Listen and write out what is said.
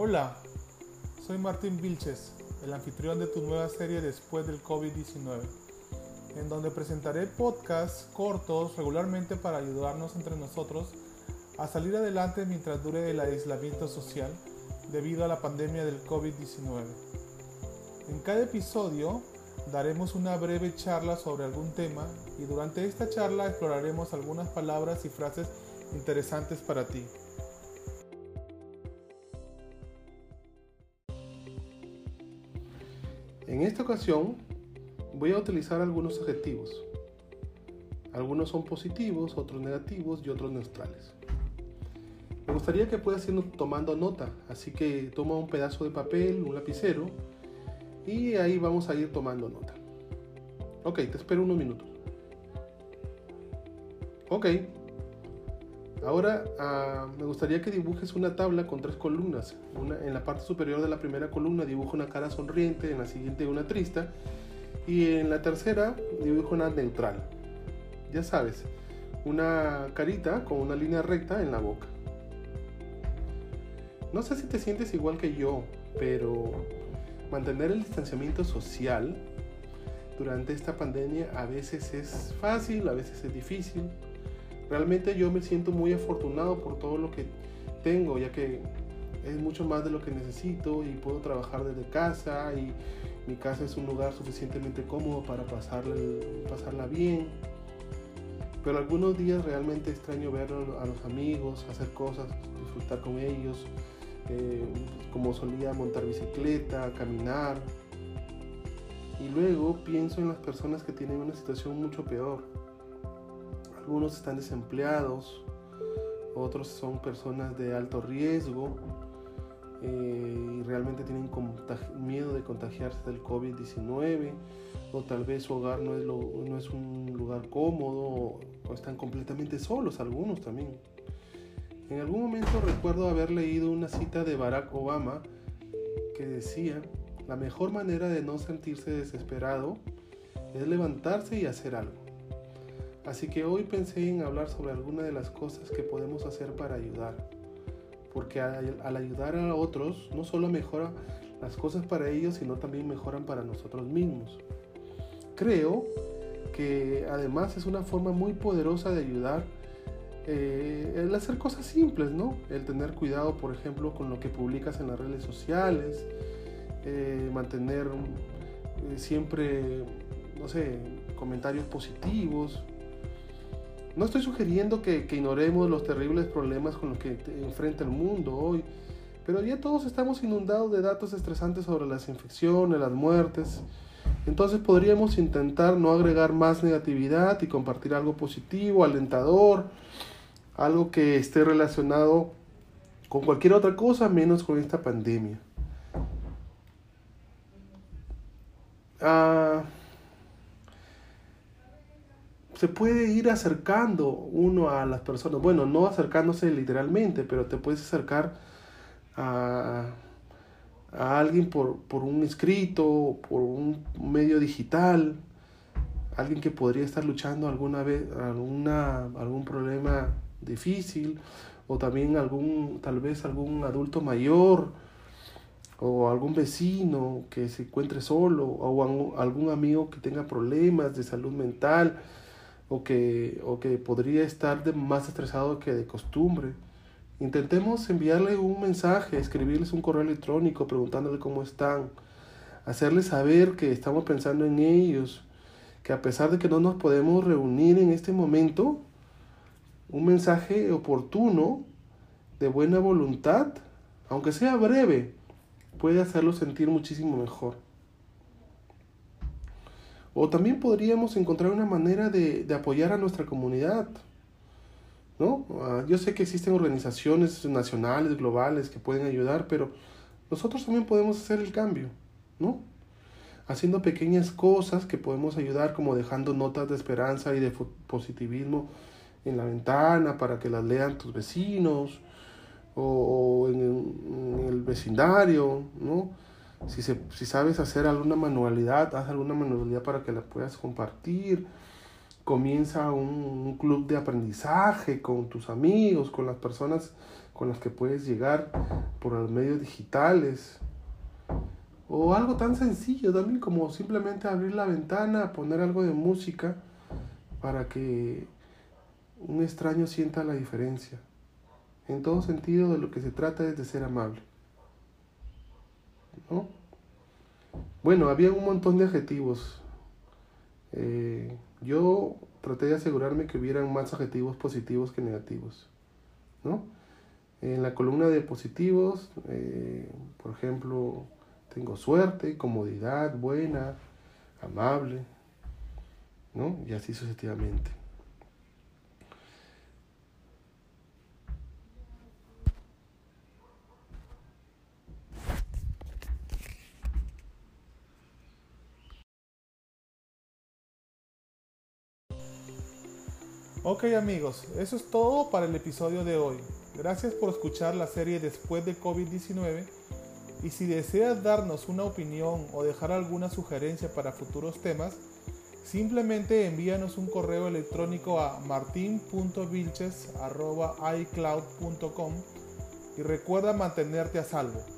Hola, soy Martín Vilches, el anfitrión de tu nueva serie Después del COVID-19, en donde presentaré podcasts cortos regularmente para ayudarnos entre nosotros a salir adelante mientras dure el aislamiento social debido a la pandemia del COVID-19. En cada episodio daremos una breve charla sobre algún tema y durante esta charla exploraremos algunas palabras y frases interesantes para ti. En esta ocasión voy a utilizar algunos adjetivos. Algunos son positivos, otros negativos y otros neutrales. Me gustaría que puedas ir tomando nota, así que toma un pedazo de papel, un lapicero y ahí vamos a ir tomando nota. Ok, te espero unos minutos. Ok. Ahora ah, me gustaría que dibujes una tabla con tres columnas. En la parte superior de la primera columna dibujo una cara sonriente, en la siguiente una triste y en la tercera dibujo una neutral. Ya sabes, una carita con una línea recta en la boca. No sé si te sientes igual que yo, pero mantener el distanciamiento social durante esta pandemia a veces es fácil, a veces es difícil. Realmente yo me siento muy afortunado por todo lo que tengo, ya que es mucho más de lo que necesito y puedo trabajar desde casa y mi casa es un lugar suficientemente cómodo para pasarla, bien. Pero algunos días realmente extraño ver a los amigos, hacer cosas, disfrutar con ellos, eh, como solía montar bicicleta, caminar, y luego pienso en las personas que tienen una situación mucho peor. Algunos están desempleados, otros son personas de alto riesgo eh, y realmente tienen miedo de contagiarse del COVID-19 o tal vez su hogar no es, no es un lugar cómodo o están completamente solos algunos también. En algún momento recuerdo haber leído una cita de Barack Obama que decía, la mejor manera de no sentirse desesperado es levantarse y hacer algo. Así que hoy pensé en hablar sobre algunas de las cosas que podemos hacer para ayudar. Porque al, ayudar a otros no solo mejora las cosas para ellos, sino también mejoran para nosotros mismos. Creo que además es una forma muy poderosa de ayudar eh, el hacer cosas simples, ¿no? El tener cuidado, por ejemplo, con lo que publicas en las redes sociales, eh, mantener eh, siempre, no sé, comentarios positivos. No estoy sugiriendo que, ignoremos los terribles problemas con los que enfrenta el mundo hoy, pero ya todos estamos inundados de datos estresantes sobre las infecciones, las muertes. Entonces podríamos intentar no agregar más negatividad y compartir algo positivo, alentador, algo que esté relacionado con cualquier otra cosa menos con esta pandemia. Ah, se puede ir acercando uno a las personas. Bueno, no acercándose literalmente, pero te puedes acercar a, alguien por, un escrito, por un medio digital, alguien que podría estar luchando alguna vez, alguna, algún problema difícil, o también algún, tal vez algún adulto mayor o algún vecino que se encuentre solo, o algún amigo que tenga problemas de salud mental, o que, o que podría estar de más estresado que de costumbre. Intentemos enviarle un mensaje, escribirles un correo electrónico preguntándole cómo están, hacerles saber que estamos pensando en ellos, que a pesar de que no nos podemos reunir en este momento, un mensaje oportuno, de buena voluntad, aunque sea breve, puede hacerlo sentir muchísimo mejor. O también podríamos encontrar una manera de, apoyar a nuestra comunidad. ¿no? Ah, yo sé que existen organizaciones nacionales, globales que pueden ayudar, pero nosotros también podemos hacer el cambio, ¿no? Haciendo pequeñas cosas que podemos ayudar, como dejando notas de esperanza y de positivismo en la ventana para que las lean tus vecinos, o, en, el vecindario, ¿no? Si, si sabes hacer alguna manualidad, haz alguna manualidad para que la puedas compartir. Comienza un, club de aprendizaje con tus amigos, con las personas con las que puedes llegar por los medios digitales. O algo tan sencillo también como simplemente abrir la ventana, poner algo de música para que un extraño sienta la diferencia. En todo sentido de lo que se trata es de ser amable. ¿No? Bueno, había un montón de adjetivos. Eh, yo traté de asegurarme que hubieran más adjetivos positivos que negativos. ¿no? En la columna de positivos, eh, por ejemplo, tengo suerte, comodidad, buena, amable, ¿no? Y así sucesivamente. Ok amigos, eso es todo para el episodio de hoy. Gracias por escuchar la serie Después de COVID-19 y si deseas darnos una opinión o dejar alguna sugerencia para futuros temas, simplemente envíanos un correo electrónico a martin.vilches.icloud.com y recuerda mantenerte a salvo.